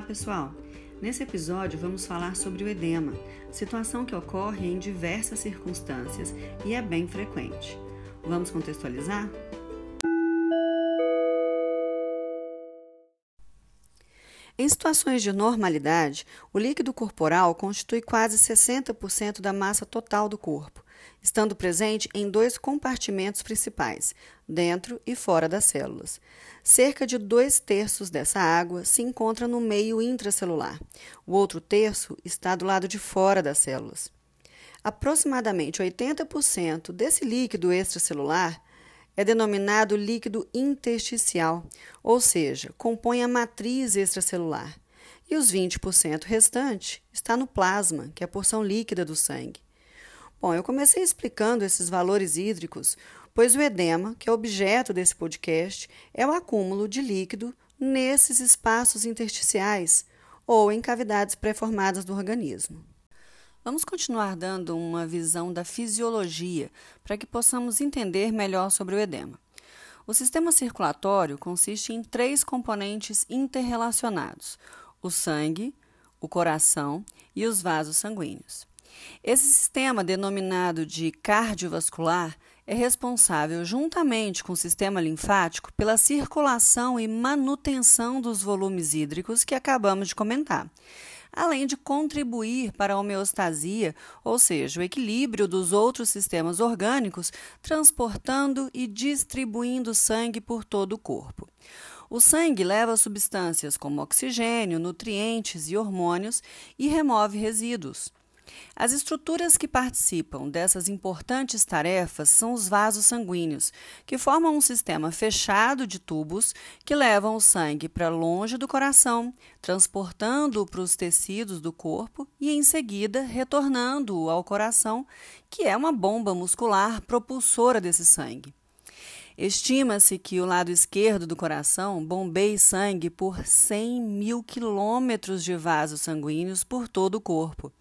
Olá, pessoal! Nesse episódio vamos falar sobre o edema, situação que ocorre em diversas circunstâncias e é bem frequente. Vamos contextualizar? Em situações de normalidade, o líquido corporal constitui quase 60% da massa total do corpo, estando presente em dois compartimentos principais, dentro e fora das células. Cerca de dois terços dessa água se encontra no meio intracelular. O outro terço está do lado de fora das células. Aproximadamente 80% desse líquido extracelular é denominado líquido intersticial, ou seja, compõe a matriz extracelular. E os 20% restante está no plasma, que é a porção líquida do sangue. Bom, eu comecei explicando esses valores hídricos, pois o edema, que é objeto desse podcast, é o acúmulo de líquido nesses espaços intersticiais ou em cavidades pré-formadas do organismo. Vamos continuar dando uma visão da fisiologia para que possamos entender melhor sobre o edema. O sistema circulatório consiste em três componentes interrelacionados: o sangue, o coração e os vasos sanguíneos. Esse sistema, denominado de cardiovascular, é responsável, juntamente com o sistema linfático, pela circulação e manutenção dos volumes hídricos que acabamos de comentar além de contribuir para a homeostasia, ou seja, o equilíbrio dos outros sistemas orgânicos, transportando e distribuindo sangue por todo o corpo. O sangue leva substâncias como oxigênio, nutrientes e hormônios e remove resíduos. As estruturas que participam dessas importantes tarefas são os vasos sanguíneos, que formam um sistema fechado de tubos que levam o sangue para longe do coração, transportando-o para os tecidos do corpo e, em seguida, retornando-o ao coração, que é uma bomba muscular propulsora desse sangue. Estima-se que o lado esquerdo do coração bombeie sangue por 100 mil quilômetros de vasos sanguíneos por todo o corpo.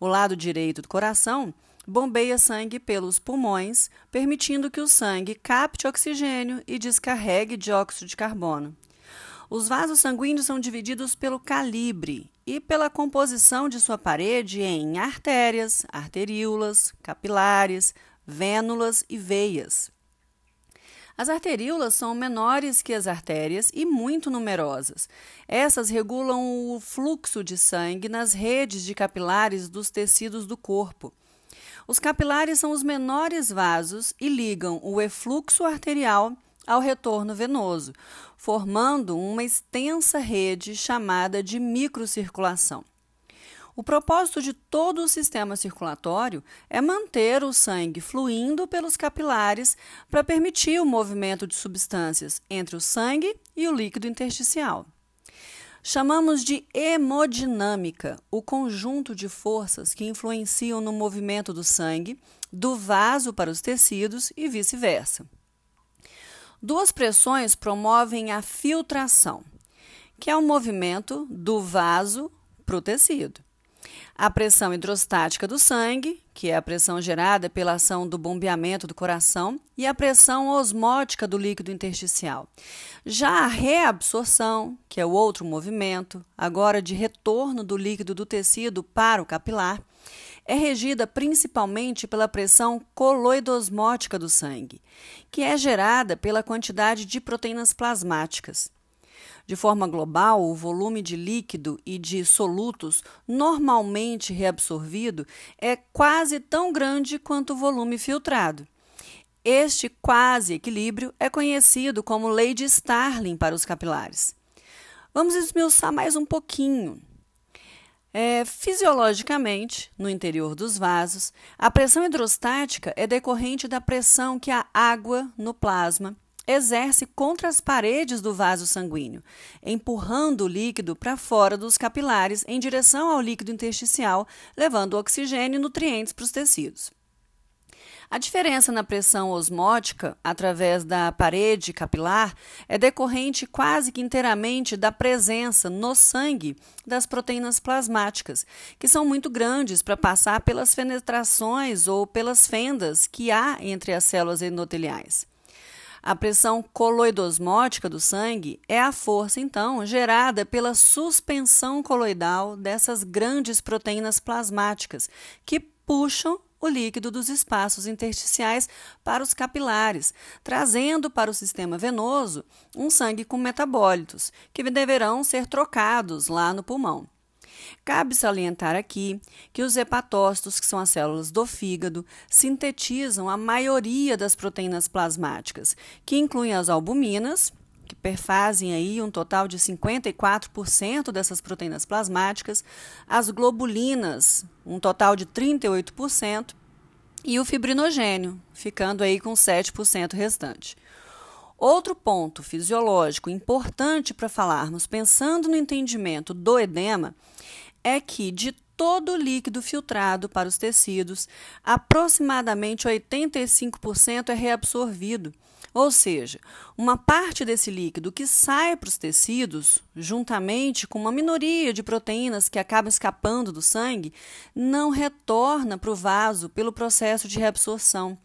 O lado direito do coração bombeia sangue pelos pulmões, permitindo que o sangue capte oxigênio e descarregue dióxido de carbono. Os vasos sanguíneos são divididos pelo calibre e pela composição de sua parede em artérias, arteríolas, capilares, vênulas e veias. As arteríolas são menores que as artérias e muito numerosas. Essas regulam o fluxo de sangue nas redes de capilares dos tecidos do corpo. Os capilares são os menores vasos e ligam o efluxo arterial ao retorno venoso, formando uma extensa rede chamada de microcirculação. O propósito de todo o sistema circulatório é manter o sangue fluindo pelos capilares para permitir o movimento de substâncias entre o sangue e o líquido intersticial. Chamamos de hemodinâmica o conjunto de forças que influenciam no movimento do sangue do vaso para os tecidos e vice-versa. Duas pressões promovem a filtração, que é o movimento do vaso para o tecido a pressão hidrostática do sangue, que é a pressão gerada pela ação do bombeamento do coração, e a pressão osmótica do líquido intersticial. Já a reabsorção, que é o outro movimento, agora de retorno do líquido do tecido para o capilar, é regida principalmente pela pressão coloidosmótica do sangue, que é gerada pela quantidade de proteínas plasmáticas. De forma global, o volume de líquido e de solutos normalmente reabsorvido é quase tão grande quanto o volume filtrado. Este quase equilíbrio é conhecido como lei de Starling para os capilares. Vamos esmiuçar mais um pouquinho. É, fisiologicamente, no interior dos vasos, a pressão hidrostática é decorrente da pressão que a água no plasma exerce contra as paredes do vaso sanguíneo, empurrando o líquido para fora dos capilares em direção ao líquido intersticial, levando oxigênio e nutrientes para os tecidos. A diferença na pressão osmótica através da parede capilar é decorrente quase que inteiramente da presença no sangue das proteínas plasmáticas, que são muito grandes para passar pelas penetrações ou pelas fendas que há entre as células endoteliais. A pressão coloidosmótica do sangue é a força, então, gerada pela suspensão coloidal dessas grandes proteínas plasmáticas que puxam o líquido dos espaços intersticiais para os capilares, trazendo para o sistema venoso um sangue com metabólitos, que deverão ser trocados lá no pulmão. Cabe salientar aqui que os hepatócitos, que são as células do fígado, sintetizam a maioria das proteínas plasmáticas, que incluem as albuminas, que perfazem aí um total de 54% dessas proteínas plasmáticas, as globulinas, um total de 38%, e o fibrinogênio, ficando aí com 7% restante. Outro ponto fisiológico importante para falarmos, pensando no entendimento do edema, é que de todo o líquido filtrado para os tecidos, aproximadamente 85% é reabsorvido ou seja, uma parte desse líquido que sai para os tecidos, juntamente com uma minoria de proteínas que acabam escapando do sangue, não retorna para o vaso pelo processo de reabsorção.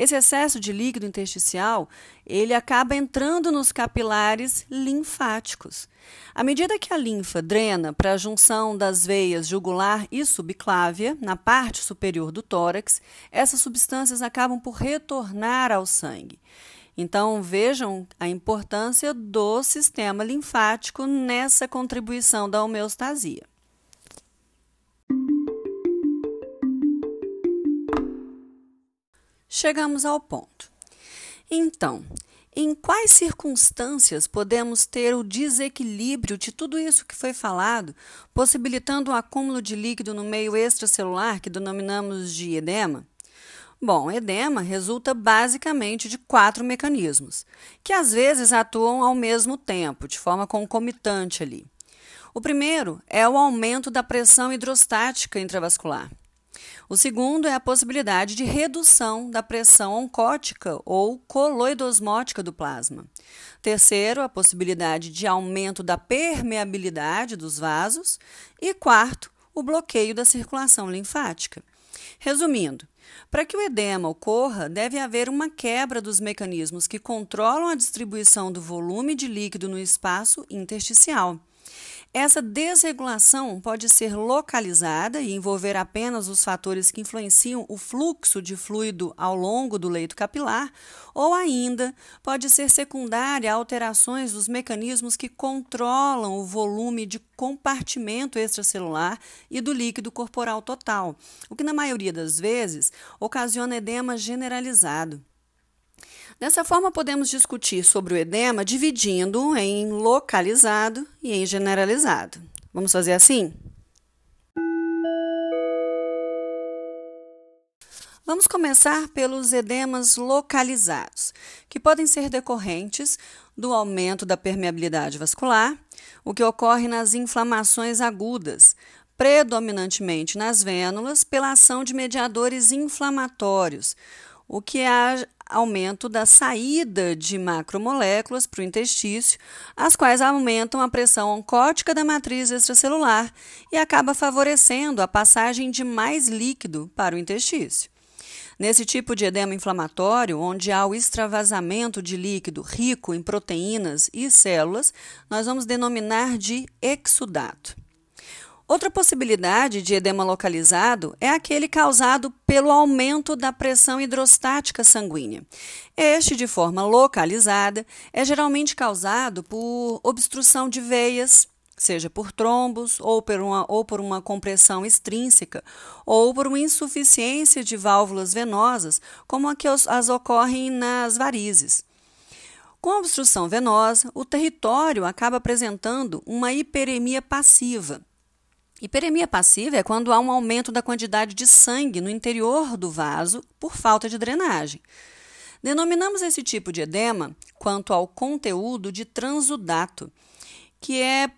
Esse excesso de líquido intersticial, ele acaba entrando nos capilares linfáticos. À medida que a linfa drena para a junção das veias jugular e subclávia, na parte superior do tórax, essas substâncias acabam por retornar ao sangue. Então, vejam a importância do sistema linfático nessa contribuição da homeostasia. Chegamos ao ponto. Então, em quais circunstâncias podemos ter o desequilíbrio de tudo isso que foi falado, possibilitando o um acúmulo de líquido no meio extracelular, que denominamos de edema? Bom, edema resulta basicamente de quatro mecanismos, que às vezes atuam ao mesmo tempo, de forma concomitante ali. O primeiro é o aumento da pressão hidrostática intravascular. O segundo é a possibilidade de redução da pressão oncótica ou coloidosmótica do plasma. Terceiro, a possibilidade de aumento da permeabilidade dos vasos. E quarto, o bloqueio da circulação linfática. Resumindo, para que o edema ocorra, deve haver uma quebra dos mecanismos que controlam a distribuição do volume de líquido no espaço intersticial. Essa desregulação pode ser localizada e envolver apenas os fatores que influenciam o fluxo de fluido ao longo do leito capilar, ou ainda pode ser secundária a alterações dos mecanismos que controlam o volume de compartimento extracelular e do líquido corporal total, o que, na maioria das vezes, ocasiona edema generalizado. Dessa forma, podemos discutir sobre o edema dividindo em localizado e em generalizado. Vamos fazer assim? Vamos começar pelos edemas localizados, que podem ser decorrentes do aumento da permeabilidade vascular, o que ocorre nas inflamações agudas, predominantemente nas vênulas, pela ação de mediadores inflamatórios, o que aumento da saída de macromoléculas para o intestício, as quais aumentam a pressão oncótica da matriz extracelular e acaba favorecendo a passagem de mais líquido para o intestício. Nesse tipo de edema inflamatório, onde há o extravasamento de líquido rico em proteínas e células, nós vamos denominar de exudato. Outra possibilidade de edema localizado é aquele causado pelo aumento da pressão hidrostática sanguínea. Este, de forma localizada, é geralmente causado por obstrução de veias, seja por trombos, ou por uma, ou por uma compressão extrínseca, ou por uma insuficiência de válvulas venosas, como a que as ocorrem nas varizes. Com a obstrução venosa, o território acaba apresentando uma hiperemia passiva Hiperemia passiva é quando há um aumento da quantidade de sangue no interior do vaso por falta de drenagem. Denominamos esse tipo de edema quanto ao conteúdo de transudato, que é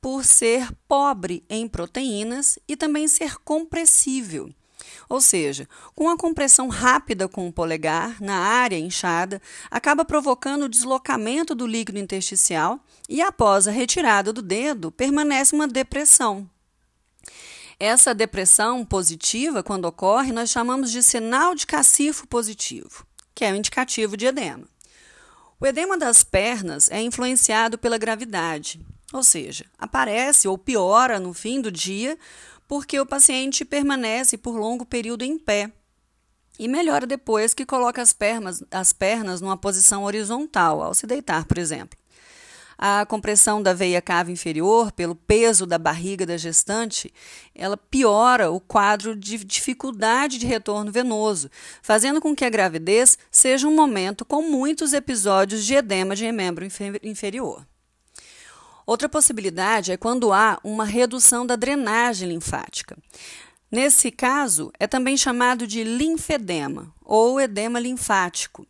por ser pobre em proteínas e também ser compressível. Ou seja, com a compressão rápida com o polegar na área inchada, acaba provocando o deslocamento do líquido intersticial e, após a retirada do dedo, permanece uma depressão, essa depressão positiva, quando ocorre, nós chamamos de sinal de cacifo positivo, que é o indicativo de edema. O edema das pernas é influenciado pela gravidade, ou seja, aparece ou piora no fim do dia porque o paciente permanece por longo período em pé e melhora depois que coloca as pernas, as pernas numa posição horizontal, ao se deitar, por exemplo. A compressão da veia cava inferior, pelo peso da barriga da gestante, ela piora o quadro de dificuldade de retorno venoso, fazendo com que a gravidez seja um momento com muitos episódios de edema de membro inferior. Outra possibilidade é quando há uma redução da drenagem linfática. Nesse caso, é também chamado de linfedema ou edema linfático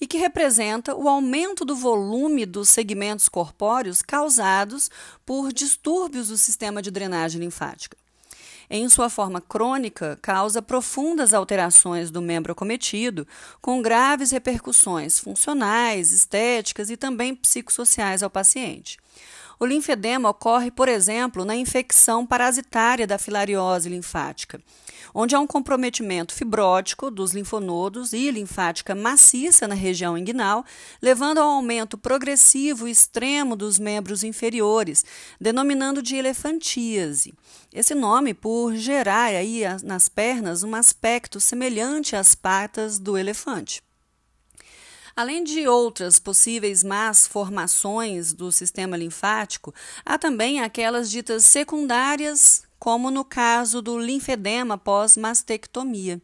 e que representa o aumento do volume dos segmentos corpóreos causados por distúrbios do sistema de drenagem linfática. Em sua forma crônica, causa profundas alterações do membro acometido, com graves repercussões funcionais, estéticas e também psicossociais ao paciente. O linfedema ocorre, por exemplo, na infecção parasitária da filariose linfática onde há um comprometimento fibrótico dos linfonodos e linfática maciça na região inguinal, levando ao aumento progressivo e extremo dos membros inferiores, denominando de elefantíase. Esse nome por gerar aí nas pernas um aspecto semelhante às patas do elefante. Além de outras possíveis más formações do sistema linfático, há também aquelas ditas secundárias como no caso do linfedema pós-mastectomia,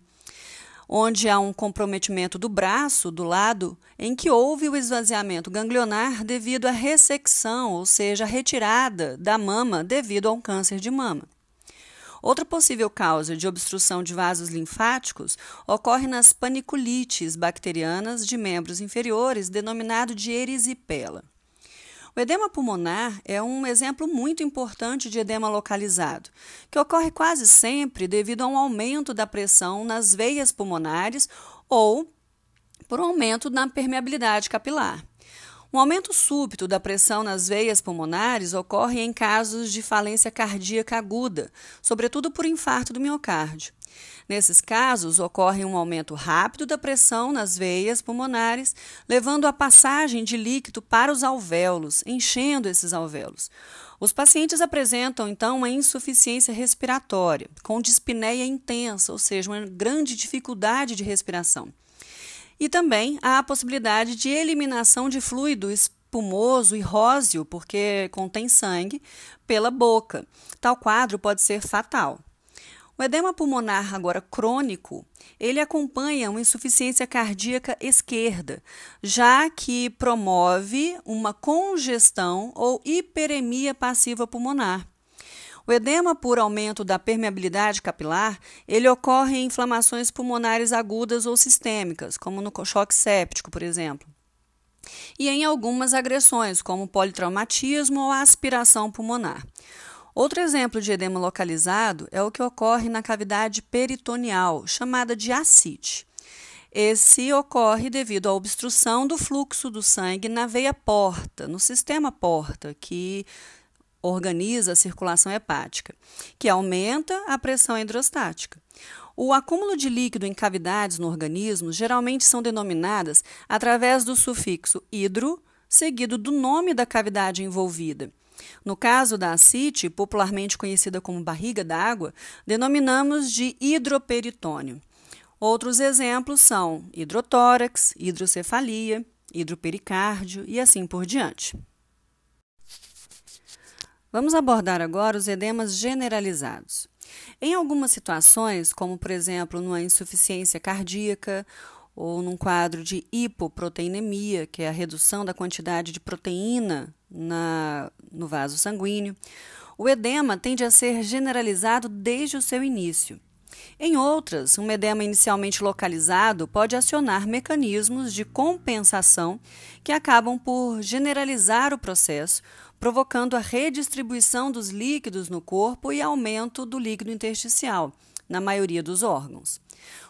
onde há um comprometimento do braço, do lado, em que houve o esvaziamento ganglionar devido à ressecção, ou seja, a retirada da mama devido a um câncer de mama. Outra possível causa de obstrução de vasos linfáticos ocorre nas paniculites bacterianas de membros inferiores, denominado de erisipela. O edema pulmonar é um exemplo muito importante de edema localizado, que ocorre quase sempre devido a um aumento da pressão nas veias pulmonares ou por um aumento na permeabilidade capilar. Um aumento súbito da pressão nas veias pulmonares ocorre em casos de falência cardíaca aguda, sobretudo por infarto do miocárdio. Nesses casos, ocorre um aumento rápido da pressão nas veias pulmonares, levando à passagem de líquido para os alvéolos, enchendo esses alvéolos. Os pacientes apresentam, então, uma insuficiência respiratória, com dispneia intensa, ou seja, uma grande dificuldade de respiração. E também há a possibilidade de eliminação de fluido espumoso e róseo, porque contém sangue, pela boca. Tal quadro pode ser fatal. O edema pulmonar agora crônico, ele acompanha uma insuficiência cardíaca esquerda, já que promove uma congestão ou hiperemia passiva pulmonar. O edema por aumento da permeabilidade capilar, ele ocorre em inflamações pulmonares agudas ou sistêmicas, como no choque séptico, por exemplo. E em algumas agressões, como politraumatismo ou aspiração pulmonar. Outro exemplo de edema localizado é o que ocorre na cavidade peritoneal, chamada de ascite. Esse ocorre devido à obstrução do fluxo do sangue na veia porta, no sistema porta, que organiza a circulação hepática, que aumenta a pressão hidrostática. O acúmulo de líquido em cavidades no organismo geralmente são denominadas através do sufixo hidro, seguido do nome da cavidade envolvida. No caso da ascite, popularmente conhecida como barriga d'água, denominamos de hidroperitônio. Outros exemplos são hidrotórax, hidrocefalia, hidropericárdio e assim por diante. Vamos abordar agora os edemas generalizados. Em algumas situações, como por exemplo numa insuficiência cardíaca ou num quadro de hipoproteinemia, que é a redução da quantidade de proteína na, no vaso sanguíneo, o edema tende a ser generalizado desde o seu início. Em outras, um edema inicialmente localizado pode acionar mecanismos de compensação que acabam por generalizar o processo, provocando a redistribuição dos líquidos no corpo e aumento do líquido intersticial, na maioria dos órgãos.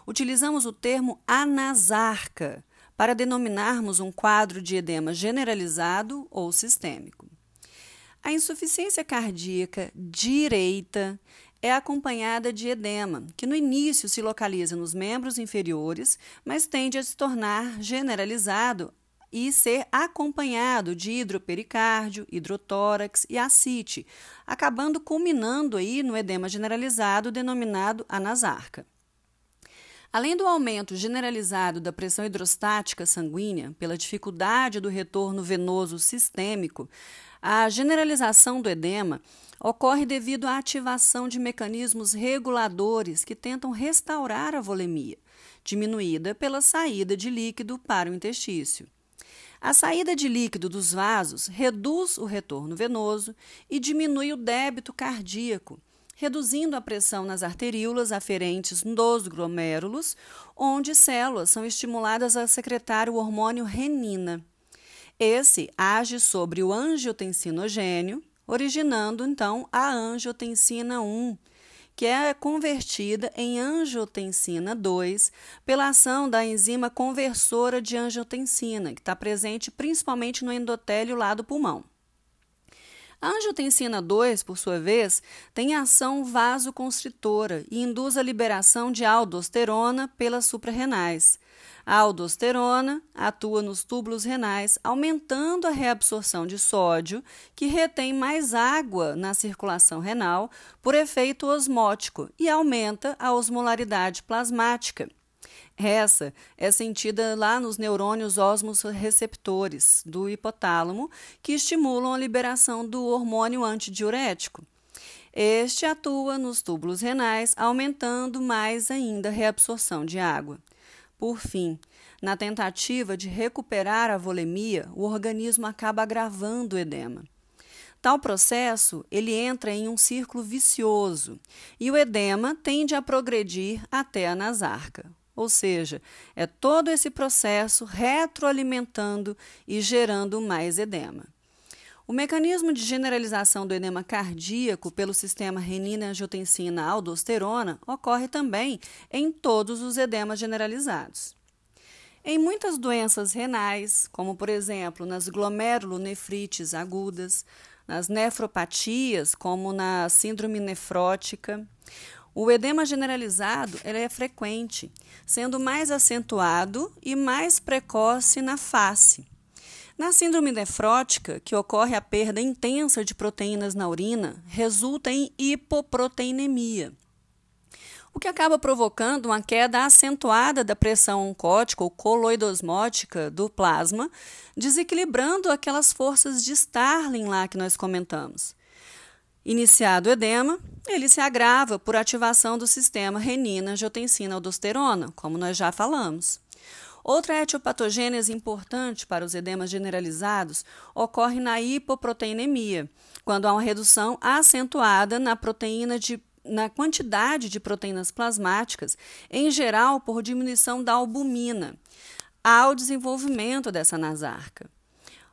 Utilizamos o termo anasarca para denominarmos um quadro de edema generalizado ou sistêmico. A insuficiência cardíaca direita é acompanhada de edema, que no início se localiza nos membros inferiores, mas tende a se tornar generalizado e ser acompanhado de hidropericárdio, hidrotórax e ascite, acabando culminando aí no edema generalizado denominado anasarca. Além do aumento generalizado da pressão hidrostática sanguínea pela dificuldade do retorno venoso sistêmico, a generalização do edema ocorre devido à ativação de mecanismos reguladores que tentam restaurar a volemia, diminuída pela saída de líquido para o intestício. A saída de líquido dos vasos reduz o retorno venoso e diminui o débito cardíaco, reduzindo a pressão nas arteríolas aferentes dos glomérulos, onde células são estimuladas a secretar o hormônio renina. Esse age sobre o angiotensinogênio, originando então a angiotensina 1, que é convertida em angiotensina 2 pela ação da enzima conversora de angiotensina, que está presente principalmente no endotélio lá do pulmão. A angiotensina 2, por sua vez, tem ação vasoconstritora e induz a liberação de aldosterona pelas suprarrenais. A aldosterona atua nos túbulos renais, aumentando a reabsorção de sódio, que retém mais água na circulação renal por efeito osmótico e aumenta a osmolaridade plasmática. Essa é sentida lá nos neurônios osmoreceptores do hipotálamo, que estimulam a liberação do hormônio antidiurético. Este atua nos túbulos renais, aumentando mais ainda a reabsorção de água. Por fim, na tentativa de recuperar a volemia, o organismo acaba agravando o edema. Tal processo, ele entra em um círculo vicioso e o edema tende a progredir até a nasarca. Ou seja, é todo esse processo retroalimentando e gerando mais edema. O mecanismo de generalização do edema cardíaco pelo sistema renina-angiotensina-aldosterona ocorre também em todos os edemas generalizados. Em muitas doenças renais, como por exemplo nas glomerulonefrites agudas, nas nefropatias, como na síndrome nefrótica, o edema generalizado é frequente, sendo mais acentuado e mais precoce na face. Na síndrome nefrótica, que ocorre a perda intensa de proteínas na urina, resulta em hipoproteinemia, o que acaba provocando uma queda acentuada da pressão oncótica ou coloidosmótica do plasma, desequilibrando aquelas forças de Starling lá que nós comentamos. Iniciado o edema, ele se agrava por ativação do sistema renina-angiotensina-aldosterona, como nós já falamos. Outra etiopatogênese importante para os edemas generalizados ocorre na hipoproteinemia, quando há uma redução acentuada na proteína de na quantidade de proteínas plasmáticas, em geral por diminuição da albumina, ao desenvolvimento dessa nasarca.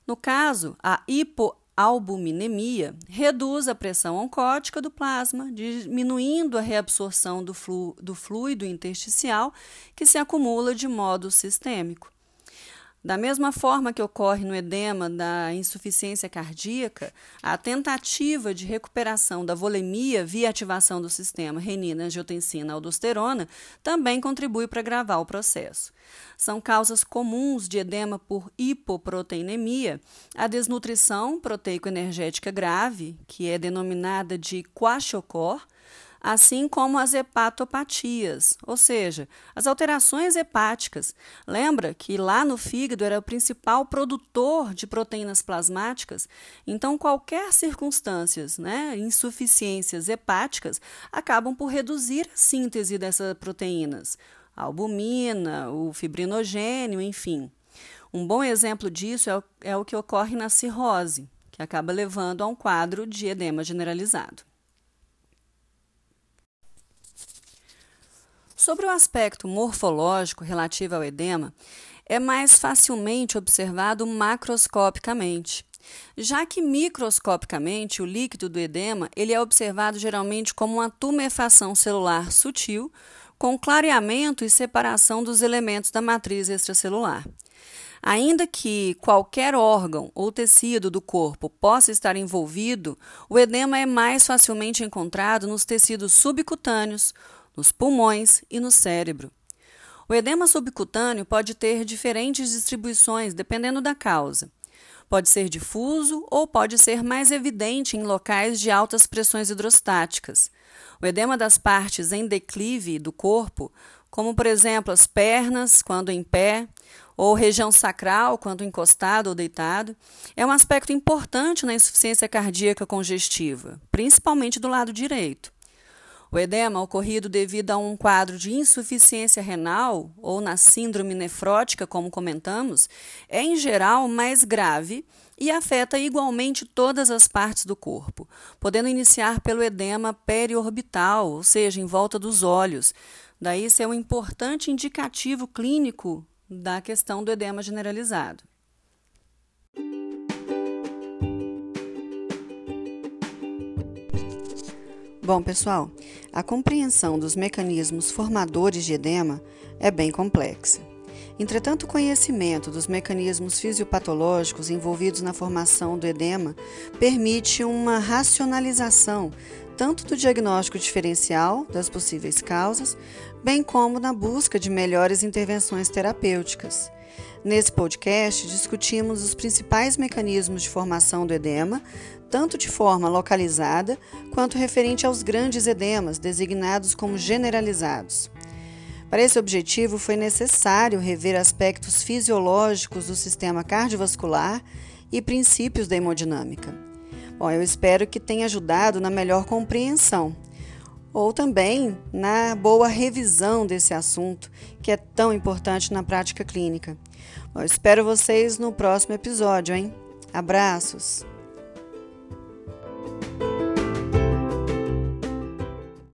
No caso, a hipo albuminemia reduz a pressão oncótica do plasma, diminuindo a reabsorção do, flu do fluido intersticial que se acumula de modo sistêmico. Da mesma forma que ocorre no edema da insuficiência cardíaca, a tentativa de recuperação da volemia via ativação do sistema renina-angiotensina-aldosterona também contribui para agravar o processo. São causas comuns de edema por hipoproteinemia a desnutrição proteico-energética grave, que é denominada de quaxiocor, assim como as hepatopatias, ou seja, as alterações hepáticas. Lembra que lá no fígado era o principal produtor de proteínas plasmáticas? Então, qualquer circunstâncias, né, insuficiências hepáticas, acabam por reduzir a síntese dessas proteínas. A albumina, o fibrinogênio, enfim. Um bom exemplo disso é o, é o que ocorre na cirrose, que acaba levando a um quadro de edema generalizado. Sobre o aspecto morfológico relativo ao edema, é mais facilmente observado macroscopicamente, já que microscopicamente o líquido do edema ele é observado geralmente como uma tumefação celular sutil, com clareamento e separação dos elementos da matriz extracelular. Ainda que qualquer órgão ou tecido do corpo possa estar envolvido, o edema é mais facilmente encontrado nos tecidos subcutâneos, nos pulmões e no cérebro. O edema subcutâneo pode ter diferentes distribuições dependendo da causa. Pode ser difuso ou pode ser mais evidente em locais de altas pressões hidrostáticas. O edema das partes em declive do corpo, como por exemplo as pernas, quando em pé, ou região sacral, quando encostado ou deitado, é um aspecto importante na insuficiência cardíaca congestiva, principalmente do lado direito. O edema ocorrido devido a um quadro de insuficiência renal ou na síndrome nefrótica, como comentamos, é em geral mais grave e afeta igualmente todas as partes do corpo, podendo iniciar pelo edema periorbital, ou seja, em volta dos olhos. Daí ser um importante indicativo clínico da questão do edema generalizado. Bom, pessoal, a compreensão dos mecanismos formadores de edema é bem complexa. Entretanto, o conhecimento dos mecanismos fisiopatológicos envolvidos na formação do edema permite uma racionalização tanto do diagnóstico diferencial das possíveis causas, bem como na busca de melhores intervenções terapêuticas. Nesse podcast, discutimos os principais mecanismos de formação do edema, tanto de forma localizada quanto referente aos grandes edemas, designados como generalizados. Para esse objetivo, foi necessário rever aspectos fisiológicos do sistema cardiovascular e princípios da hemodinâmica. Bom, eu espero que tenha ajudado na melhor compreensão ou também na boa revisão desse assunto que é tão importante na prática clínica. Bom, eu espero vocês no próximo episódio, hein? Abraços!